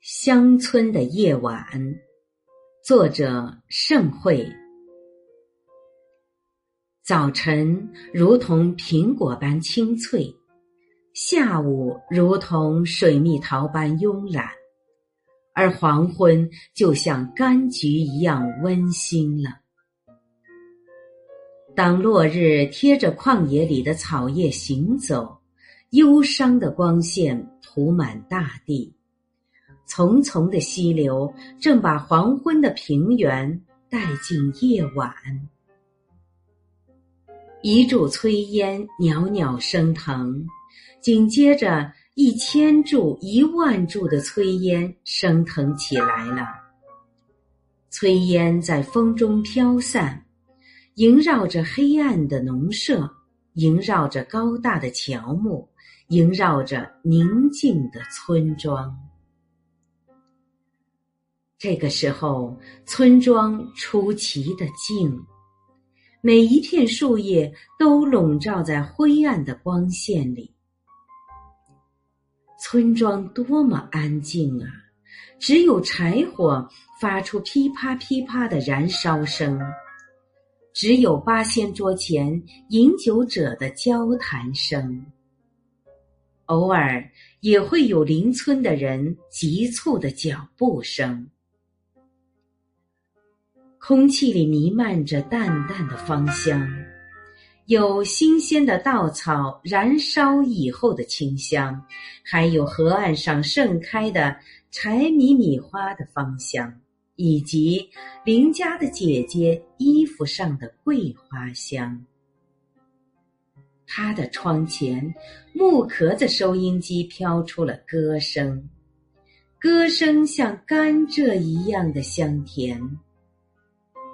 乡村的夜晚，作者盛慧。早晨如同苹果般清脆，下午如同水蜜桃般慵懒，而黄昏就像柑橘一样温馨了。当落日贴着旷野里的草叶行走，忧伤的光线涂满大地。淙淙的溪流正把黄昏的平原带进夜晚，一柱炊烟袅袅升腾，紧接着一千柱、一万柱的炊烟升腾起来了。炊烟在风中飘散，萦绕着黑暗的农舍，萦绕着高大的乔木，萦绕着宁静的村庄。这个时候，村庄出奇的静，每一片树叶都笼罩在灰暗的光线里。村庄多么安静啊！只有柴火发出噼啪噼啪的燃烧声，只有八仙桌前饮酒者的交谈声，偶尔也会有邻村的人急促的脚步声。空气里弥漫着淡淡的芳香，有新鲜的稻草燃烧以后的清香，还有河岸上盛开的柴米米花的芳香，以及邻家的姐姐衣服上的桂花香。他的窗前，木壳子收音机飘出了歌声，歌声像甘蔗一样的香甜。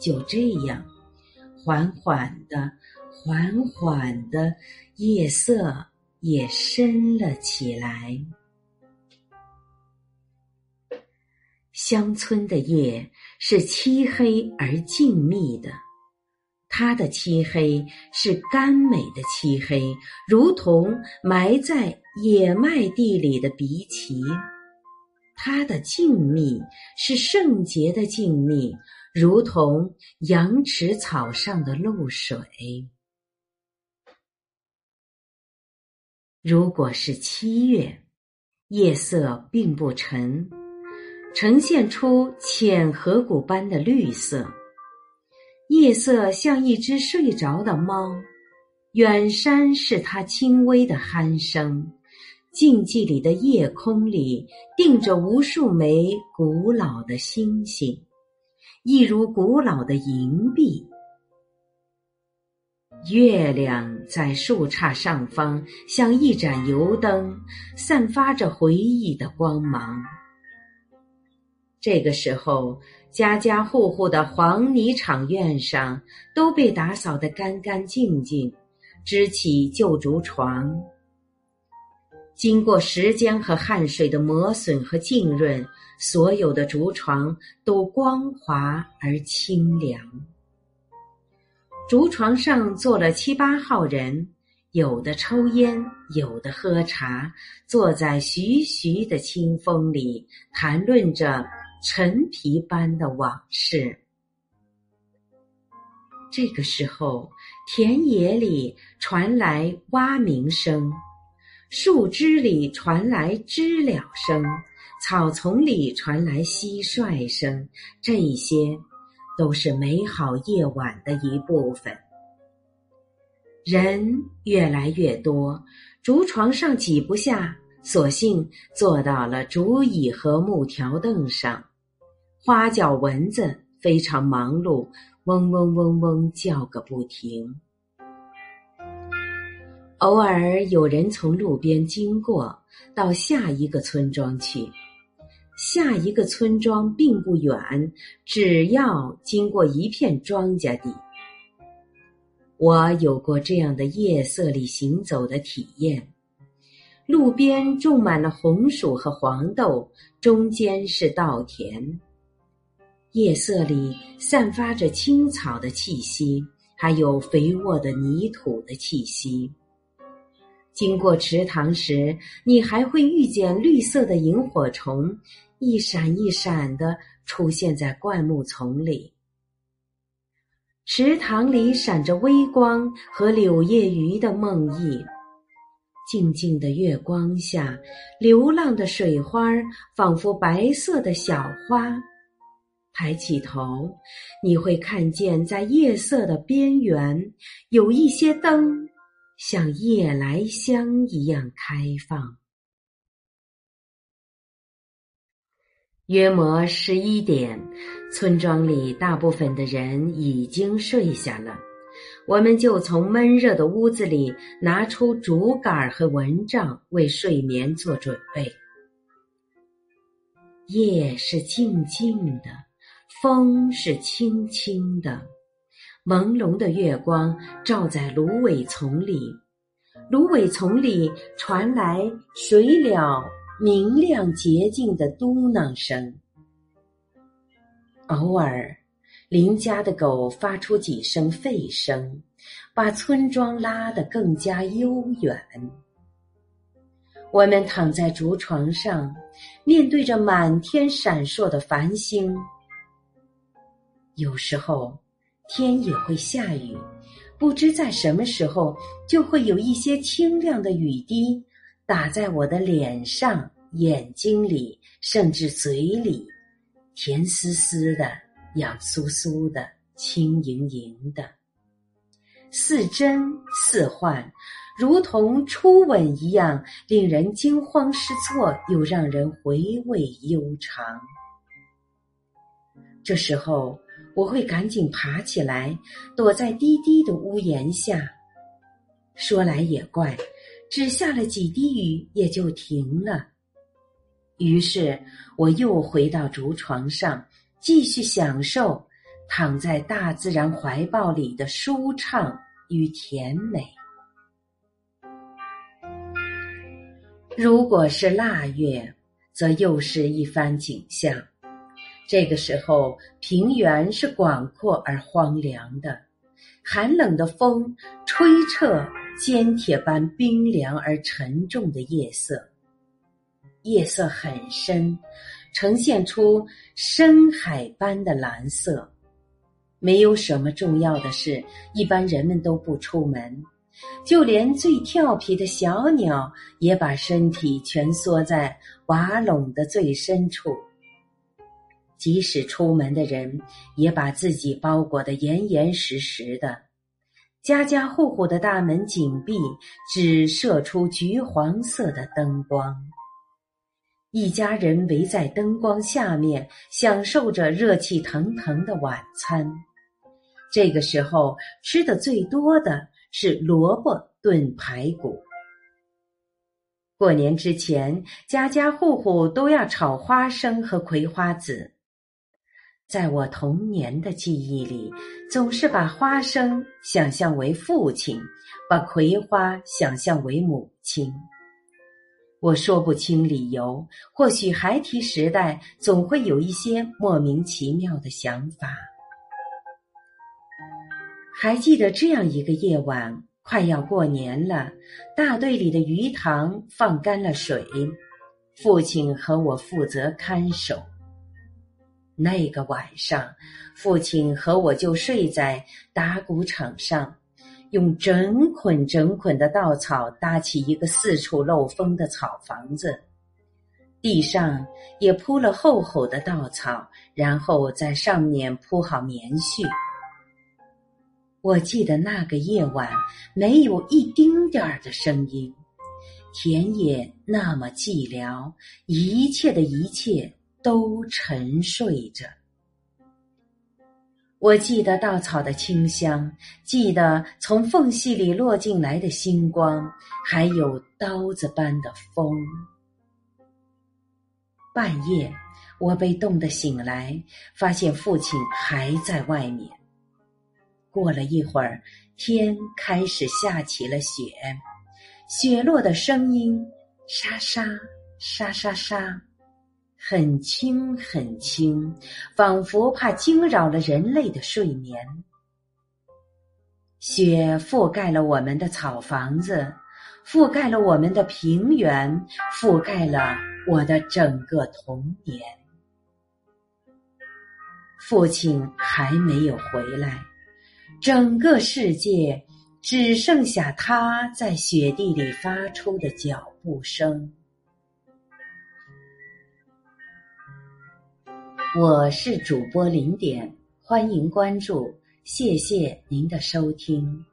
就这样，缓缓的、缓缓的，夜色也深了起来。乡村的夜是漆黑而静谧的，它的漆黑是甘美的漆黑，如同埋在野麦地里的荸荠；它的静谧是圣洁的静谧。如同羊池草上的露水。如果是七月，夜色并不沉，呈现出浅河谷般的绿色。夜色像一只睡着的猫，远山是它轻微的鼾声。静寂里的夜空里，定着无数枚古老的星星。一如古老的银币，月亮在树杈上方，像一盏油灯，散发着回忆的光芒。这个时候，家家户户的黄泥场院上都被打扫得干干净净，支起旧竹床。经过时间和汗水的磨损和浸润，所有的竹床都光滑而清凉。竹床上坐了七八号人，有的抽烟，有的喝茶，坐在徐徐的清风里，谈论着陈皮般的往事。这个时候，田野里传来蛙鸣声。树枝里传来知了声，草丛里传来蟋蟀声，这些都是美好夜晚的一部分。人越来越多，竹床上挤不下，索性坐到了竹椅和木条凳上。花脚蚊子非常忙碌，嗡嗡嗡嗡叫个不停。偶尔有人从路边经过，到下一个村庄去。下一个村庄并不远，只要经过一片庄稼地。我有过这样的夜色里行走的体验：路边种满了红薯和黄豆，中间是稻田。夜色里散发着青草的气息，还有肥沃的泥土的气息。经过池塘时，你还会遇见绿色的萤火虫，一闪一闪的出现在灌木丛里。池塘里闪着微光和柳叶鱼的梦呓，静静的月光下，流浪的水花仿佛白色的小花。抬起头，你会看见在夜色的边缘，有一些灯，像夜来香一样开放。约莫十一点，村庄里大部分的人已经睡下了，我们就从闷热的屋子里拿出竹竿和蚊帐，为睡眠做准备。夜是静静的，风是轻轻的，朦胧的月光照在芦苇丛里，芦苇丛里传来水鸟。明亮洁净的嘟囔声，偶尔邻家的狗发出几声吠声，把村庄拉得更加悠远。我们躺在竹床上，面对着满天闪烁的繁星。有时候天也会下雨，不知在什么时候就会有一些清亮的雨滴。打在我的脸上、眼睛里，甚至嘴里，甜丝丝的、痒酥酥的、轻盈盈的，似真似幻，如同初吻一样，令人惊慌失措，又让人回味悠长。这时候，我会赶紧爬起来，躲在低低的屋檐下。说来也怪。只下了几滴雨，也就停了。于是我又回到竹床上，继续享受躺在大自然怀抱里的舒畅与甜美。如果是腊月，则又是一番景象。这个时候，平原是广阔而荒凉的，寒冷的风吹彻。坚铁般冰凉而沉重的夜色，夜色很深，呈现出深海般的蓝色。没有什么重要的事，一般人们都不出门，就连最调皮的小鸟也把身体蜷缩在瓦垄的最深处。即使出门的人，也把自己包裹得严严实实的。家家户户的大门紧闭，只射出橘黄色的灯光。一家人围在灯光下面，享受着热气腾腾的晚餐。这个时候吃的最多的是萝卜炖排骨。过年之前，家家户户都要炒花生和葵花籽。在我童年的记忆里，总是把花生想象为父亲，把葵花想象为母亲。我说不清理由，或许孩提时代总会有一些莫名其妙的想法。还记得这样一个夜晚，快要过年了，大队里的鱼塘放干了水，父亲和我负责看守。那个晚上，父亲和我就睡在打谷场上，用整捆整捆的稻草搭起一个四处漏风的草房子，地上也铺了厚厚的稻草，然后在上面铺好棉絮。我记得那个夜晚没有一丁点儿的声音，田野那么寂寥，一切的一切。都沉睡着。我记得稻草的清香，记得从缝隙里落进来的星光，还有刀子般的风。半夜，我被冻得醒来，发现父亲还在外面。过了一会儿，天开始下起了雪，雪落的声音沙沙沙沙沙。很轻很轻，仿佛怕惊扰了人类的睡眠。雪覆盖了我们的草房子，覆盖了我们的平原，覆盖了我的整个童年。父亲还没有回来，整个世界只剩下他在雪地里发出的脚步声。我是主播零点，欢迎关注，谢谢您的收听。